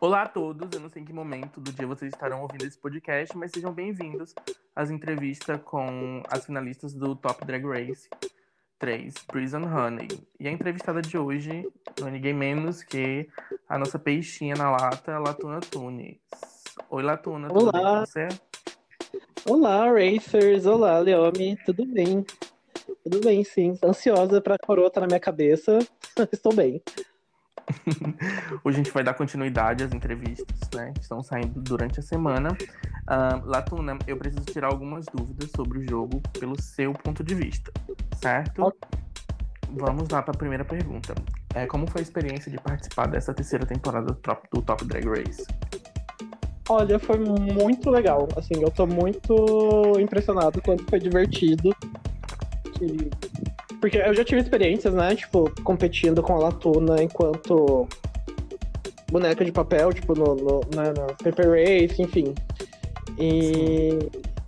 Olá a todos, eu não sei em que momento do dia vocês estarão ouvindo esse podcast, mas sejam bem-vindos às entrevistas com as finalistas do Top Drag Race 3, Prison Honey. E a entrevistada de hoje não é ninguém menos que a nossa peixinha na lata, Latuna Tunes. Oi, Latuna, tudo Olá. bem com você? Olá, Racers! Olá, Leomi! Tudo bem? Tudo bem, sim. Ansiosa pra coroa tá na minha cabeça. Estou bem. Hoje a gente vai dar continuidade às entrevistas, né? que Estão saindo durante a semana. Ah, Latuna, eu preciso tirar algumas dúvidas sobre o jogo pelo seu ponto de vista, certo? Vamos lá para a primeira pergunta. É, como foi a experiência de participar dessa terceira temporada do Top, do Top Drag Race? Olha, foi muito legal. Assim, eu tô muito impressionado quanto foi divertido. Que- Porque eu já tive experiências, né? Tipo, competindo com a Latuna enquanto boneca de papel, tipo, no, no, na, na Paper Race, enfim. E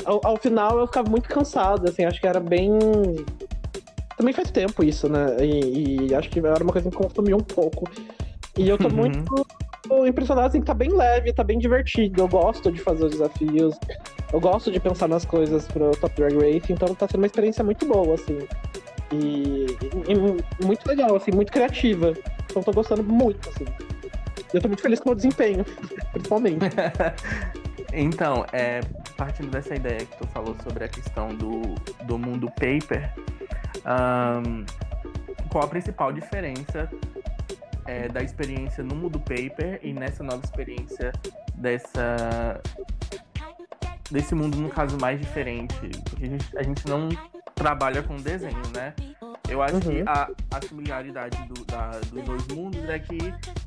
ao, ao final eu ficava muito cansado, assim, acho que era bem. Também faz tempo isso, né? E, e acho que era uma coisa que me um pouco. E eu tô Uhum. muito impressionado, assim, tá bem leve, tá bem divertido. Eu gosto de fazer os desafios, eu gosto de pensar nas coisas pro Top Drag Race, então tá sendo uma experiência muito boa, assim. E, e muito legal, assim, muito criativa. Então tô gostando muito, assim. Eu tô muito feliz com o meu desempenho, principalmente. Então, é, partindo dessa ideia que tu falou sobre a questão do, do mundo paper, ahn, qual a principal diferença é, da experiência no mundo paper e nessa nova experiência dessa desse mundo, no caso, mais diferente? Porque a gente, a gente não trabalha com desenho, né? Eu acho que Uhum. a, a similaridade do- da- dos dois mundos é que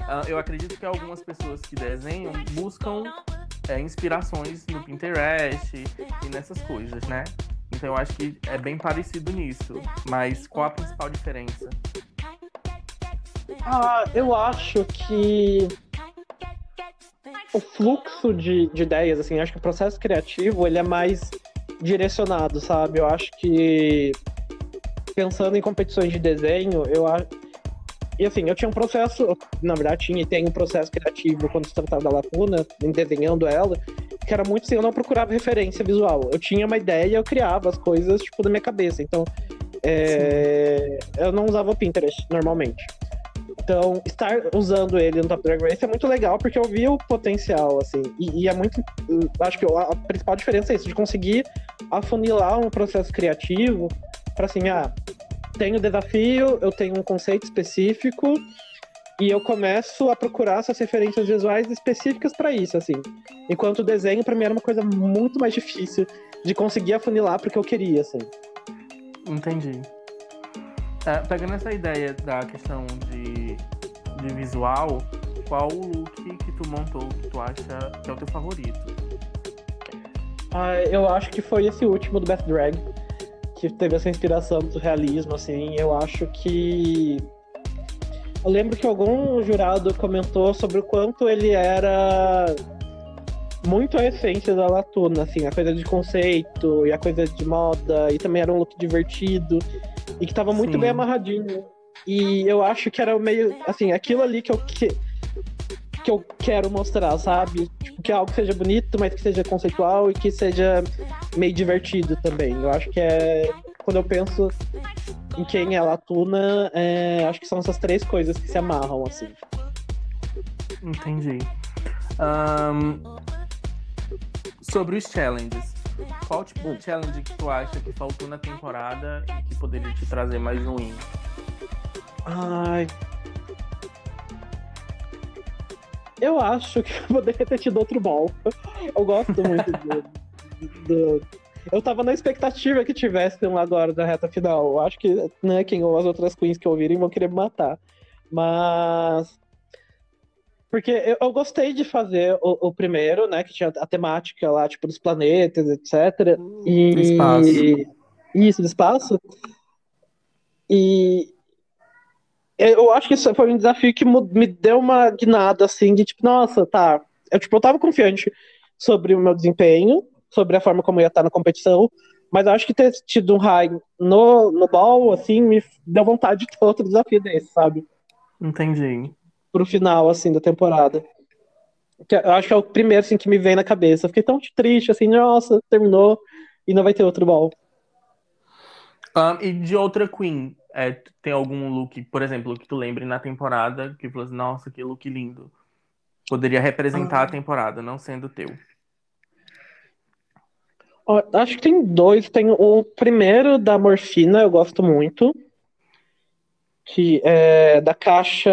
ah, eu acredito que algumas pessoas que desenham buscam é, inspirações no Pinterest e nessas coisas, né? Então eu acho que é bem parecido nisso. Mas qual a principal diferença? Ah, eu acho que o fluxo de, de ideias, assim, acho que o processo criativo ele é mais direcionado, sabe? Eu acho que pensando em competições de desenho, eu acho. E assim, eu tinha um processo, na verdade tinha e tem um processo criativo quando se tratava da lacuna, em desenhando ela, que era muito assim, eu não procurava referência visual. Eu tinha uma ideia, eu criava as coisas, tipo, na minha cabeça. Então, é, eu não usava o Pinterest normalmente. Então, estar usando ele no Top Drag Race é muito legal, porque eu vi o potencial, assim. E, e é muito. Acho que a, a principal diferença é isso, de conseguir afunilar um processo criativo para assim, ah, tenho desafio, eu tenho um conceito específico e eu começo a procurar essas referências visuais específicas para isso, assim. Enquanto o desenho, para mim, era uma coisa muito mais difícil de conseguir afunilar porque eu queria, assim. Entendi. É, pegando essa ideia da questão de, de visual, qual o look que tu montou que tu acha que é o teu favorito? Ah, eu acho que foi esse último do Best Drag que teve essa inspiração do realismo, assim. Eu acho que. Eu lembro que algum jurado comentou sobre o quanto ele era muito a essência da Latuna, assim, a coisa de conceito e a coisa de moda, e também era um look divertido e que tava muito Sim. bem amarradinho. E eu acho que era meio, assim, aquilo ali que eu, que, que eu quero mostrar, sabe? Tipo, que algo seja bonito, mas que seja conceitual e que seja meio divertido também. Eu acho que é. Quando eu penso em quem é a Latuna, é, acho que são essas três coisas que se amarram, assim. Entendi. Ahn, sobre os challenges. Qual tipo de challenge que tu acha que faltou na temporada e que poderia te trazer mais win? Ai. Eu acho que eu poderia ter tido outro ball. Eu gosto muito do, do- Eu tava na expectativa que tivesse um agora da reta final. Eu acho que, né, quem ou as outras queens que ouvirem vão querer me matar. Mas. Porque eu, eu gostei de fazer o, o primeiro, né? Que tinha a temática lá, tipo, dos planetas, etc. E... Do espaço. Isso, do espaço. E eu acho que isso foi um desafio que me deu uma guinada, assim, de tipo, nossa, tá. Eu, tipo, eu tava confiante sobre o meu desempenho, sobre a forma como eu ia estar na competição, mas eu acho que ter tido um high no, no ball, assim, me deu vontade de ter outro desafio desse, sabe? Entendi. Pro final, assim, da temporada. Eu acho que é o primeiro assim, que me vem na cabeça. Eu fiquei tão triste, assim, nossa, terminou e não vai ter outro ball. Um, e de outra Queen, é, tem algum look, por exemplo, que tu lembre na temporada, que falou assim, nossa, que look lindo. Poderia representar ah. a temporada, não sendo teu. Acho que tem dois. Tem o primeiro da Morfina, eu gosto muito. Que é da caixa.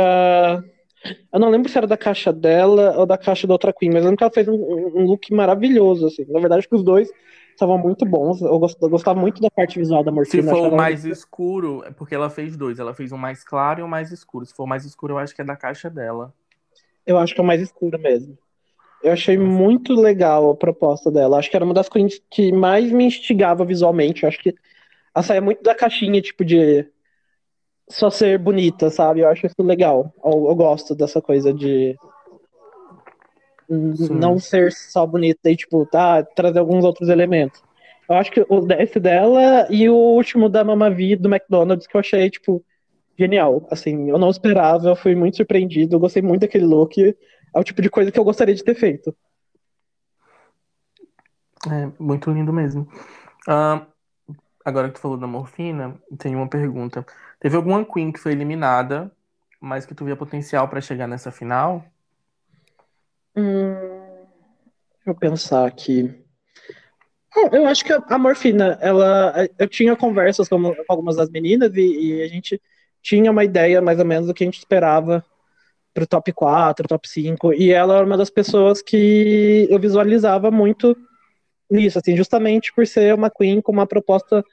Eu não lembro se era da caixa dela ou da caixa da outra Queen, mas eu lembro que ela fez um, um look maravilhoso, assim. Na verdade, que os dois estavam muito bons. Eu, eu gostava muito da parte visual da Morfina. Se for o mais muito... escuro, é porque ela fez dois. Ela fez um mais claro e um mais escuro. Se for o mais escuro, eu acho que é da caixa dela. Eu acho que é o mais escuro mesmo. Eu achei muito legal a proposta dela. Acho que era uma das coisas que mais me instigava visualmente. Eu acho que ela saia muito da caixinha, tipo, de só ser bonita, sabe? Eu acho isso legal. Eu, eu gosto dessa coisa de Sim. não ser só bonita e, tipo, tá, trazer alguns outros elementos. Eu acho que o esse dela e o último da Mamavi do McDonald's que eu achei, tipo, genial. Assim, eu não esperava, eu fui muito surpreendido, eu gostei muito daquele look é o tipo de coisa que eu gostaria de ter feito. É, muito lindo mesmo. Uh, agora que tu falou da morfina, tem uma pergunta. Teve alguma Queen que foi eliminada, mas que tu via potencial para chegar nessa final? Hum, eu pensar aqui. Eu acho que a morfina, ela, eu tinha conversas com algumas das meninas e, e a gente tinha uma ideia mais ou menos do que a gente esperava pro top 4, top 5, e ela era uma das pessoas que eu visualizava muito nisso, assim, justamente por ser uma Queen com uma proposta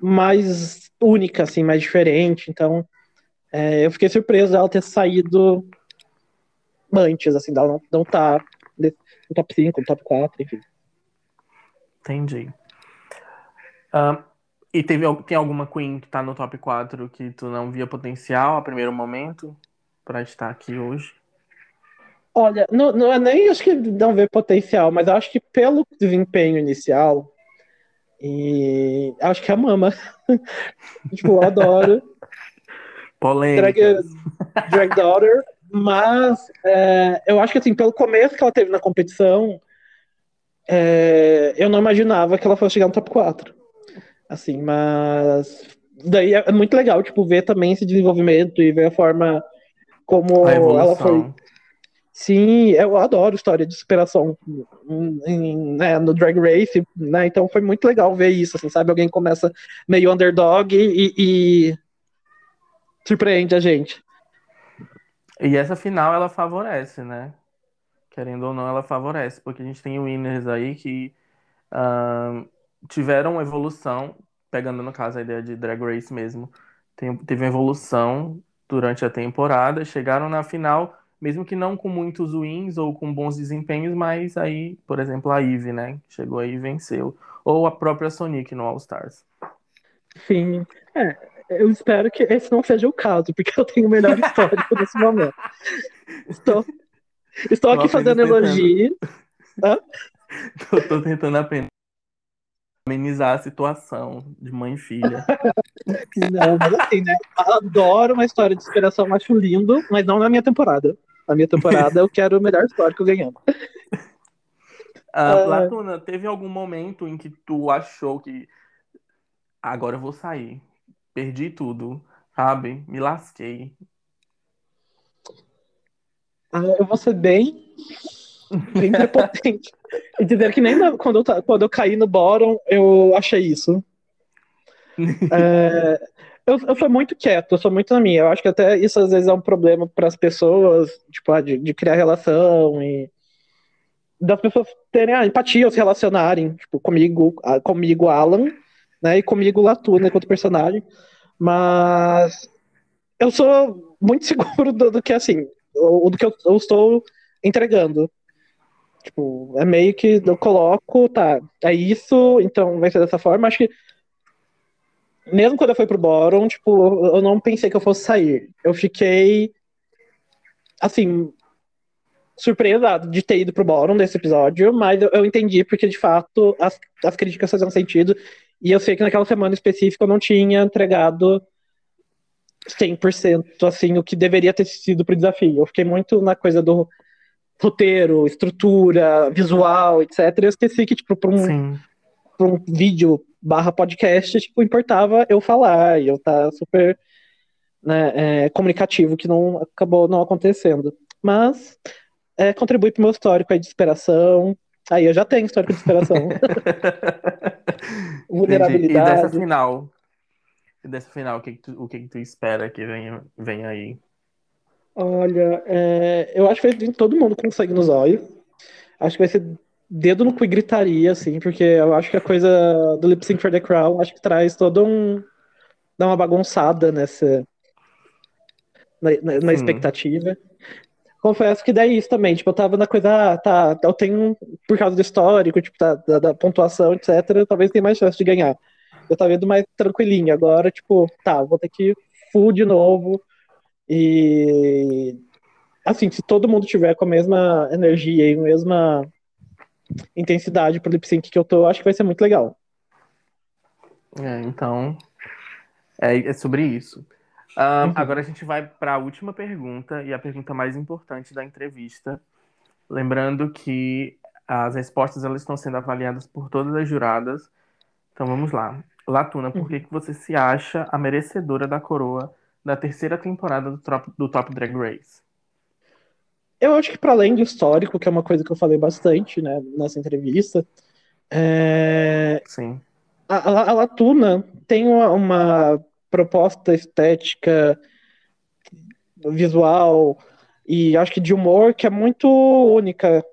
mais única, assim, mais diferente, então é, eu fiquei surpreso dela ter saído antes, assim, dela não, não tá no top 5, no top 4, enfim. Entendi. Uh, e teve, tem alguma Queen que tá no top 4 que tu não via potencial a primeiro momento? para estar aqui hoje? Olha, não, não é nem acho que não vê potencial, mas acho que pelo desempenho inicial, e acho que é a Mama. tipo, eu adoro. Polêmica. Drag, drag Daughter, mas é, eu acho que assim, pelo começo que ela teve na competição, é, eu não imaginava que ela fosse chegar no top 4. Assim, mas daí é muito legal, tipo, ver também esse desenvolvimento e ver a forma como ela foi. Sim, eu adoro história de superação em, né, no Drag Race, né? Então foi muito legal ver isso, assim, sabe? Alguém começa meio underdog e, e surpreende a gente. E essa final ela favorece, né? Querendo ou não, ela favorece, porque a gente tem winners aí que uh, tiveram evolução, pegando no caso a ideia de Drag Race mesmo, tem, teve evolução durante a temporada, chegaram na final, mesmo que não com muitos wins ou com bons desempenhos, mas aí, por exemplo, a Eve, né, chegou aí e venceu, ou a própria Sonic no All Stars. Sim, é, eu espero que esse não seja o caso, porque eu tenho o melhor histórico nesse momento. Estou, estou aqui fazendo elogio. Tô, tô tentando apenas amenizar a situação de mãe e filha. não, mas assim, né? Adoro uma história de inspiração, acho lindo, mas não na minha temporada. Na minha temporada eu quero o melhor histórico ganhando. Ah, Platuna, teve algum momento em que tu achou que agora eu vou sair, perdi tudo, sabe? Me lasquei. Ah, eu vou ser bem bem prepotente. e dizer que nem quando, eu, quando eu caí no bottom, eu achei isso. é, eu, eu sou muito quieto, eu sou muito na minha. Eu acho que até isso às vezes é um problema para as pessoas, tipo, ah, de, de, criar relação e das pessoas terem a empatia, se relacionarem, tipo, comigo, comigo Alan, né, e comigo Latuna enquanto personagem. Mas eu sou muito seguro do, do que assim, do que eu, eu estou entregando. Tipo, é meio que eu coloco, tá, é isso, então vai ser dessa forma. Acho que mesmo quando eu fui pro Boron, tipo, eu não pensei que eu fosse sair. Eu fiquei assim, surpresa de ter ido pro Boron desse episódio, mas eu, eu entendi porque de fato as, as críticas faziam sentido. E eu sei que naquela semana específica eu não tinha entregado 100% assim o que deveria ter sido pro desafio. Eu fiquei muito na coisa do roteiro, estrutura, visual, etc. Eu esqueci que, tipo, para um, pra um vídeo barra podcast, tipo, importava eu falar e eu tá super né, é, comunicativo, que não acabou não acontecendo. Mas é, contribui para o meu histórico aí de inspiração. Aí eu já tenho histórico de inspiração. Vulnerabilidade. E dessa final? E dessa final, o que, que tu, o que, que tu espera que venha, venha aí? Olha, é, eu acho que todo mundo com sangue nos olhos. Acho que vai ser dedo no cu e gritaria, assim, porque eu acho que a coisa do Lip Sync for the Crown acho que traz todo um. dá uma bagunçada nessa. na, na, na expectativa. Confesso que daí isso também, tipo, eu tava na coisa, ah, tá, eu tenho, por causa do histórico, tipo, tá, da, da pontuação, etc., talvez tenha mais chance de ganhar. Eu tava indo mais tranquilinho, agora, tipo, tá, vou ter que full de novo, e assim, se todo mundo tiver com a mesma energia e a mesma intensidade pro lip sync que eu tô, acho que vai ser muito legal. É, então, é, é sobre isso. uhum. Agora a gente vai para a última pergunta e a pergunta mais importante da entrevista. Lembrando que as respostas elas estão sendo avaliadas por todas as juradas. Então vamos lá. Latuna, por que, uhum. que você se acha a merecedora da coroa da terceira temporada do Top, do Top Drag Race? Eu acho que para além do histórico, que é uma coisa que eu falei bastante né, nessa entrevista, é... Sim. A, a, a, Latuna tem uma, uma proposta estética, visual e acho que de humor que é muito única.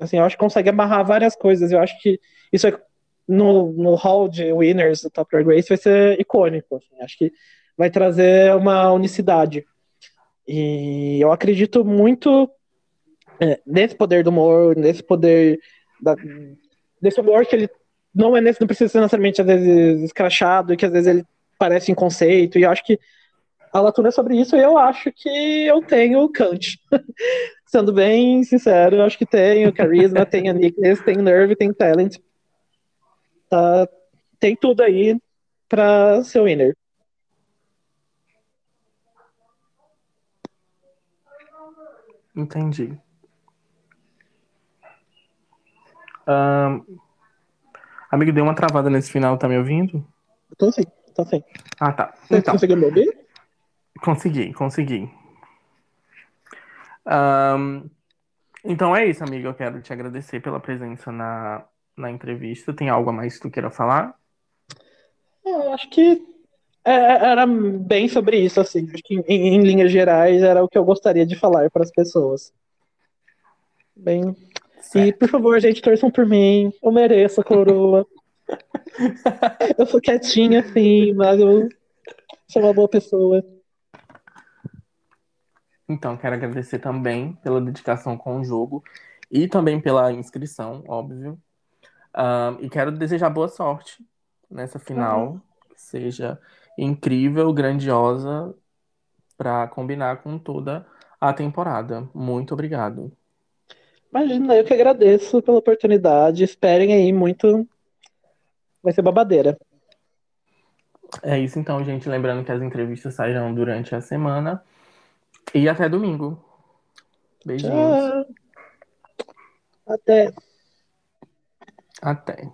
Assim, eu acho que consegue amarrar várias coisas. Eu acho que isso é, no, no hall de winners do Top Drag Race vai ser icônico. Assim, acho que vai trazer uma unicidade. E eu acredito muito é, nesse poder do humor, nesse poder da, desse humor que ele não é nesse, não precisa ser necessariamente às vezes escrachado e que às vezes ele parece em conceito. E eu acho que a Latuna é sobre isso e eu acho que eu tenho Kant. Sendo bem sincero, eu acho que tenho carisma, tenho nickness, tenho nerve, tenho talent. Tá, tem tudo aí para ser winner. Entendi. Um, amigo, deu uma travada nesse final, tá me ouvindo? Tô sim, tô sim. Ah, tá. Você então, conseguiu me ouvir? Consegui, consegui. Um, então é isso, amigo. Eu quero te agradecer pela presença na, na entrevista. Tem algo a mais que tu queira falar? Eu acho que é, é, era bem sobre isso, assim. Acho que em, em, linhas gerais era o que eu gostaria de falar para as pessoas. Bem. Certo. E, por favor, gente, torçam por mim. Eu mereço a coroa. eu sou quietinha, sim, mas eu sou uma boa pessoa. Então, quero agradecer também pela dedicação com o jogo e também pela inscrição, óbvio. Um, e quero desejar boa sorte nessa final. Uhum. Seja incrível, grandiosa para combinar com toda a temporada. Muito obrigado. Imagina, eu que agradeço pela oportunidade. Esperem aí muito. Vai ser babadeira. É isso então, gente. Lembrando que as entrevistas sairão durante a semana. E até domingo. Beijinhos. Tchau. Até. Até.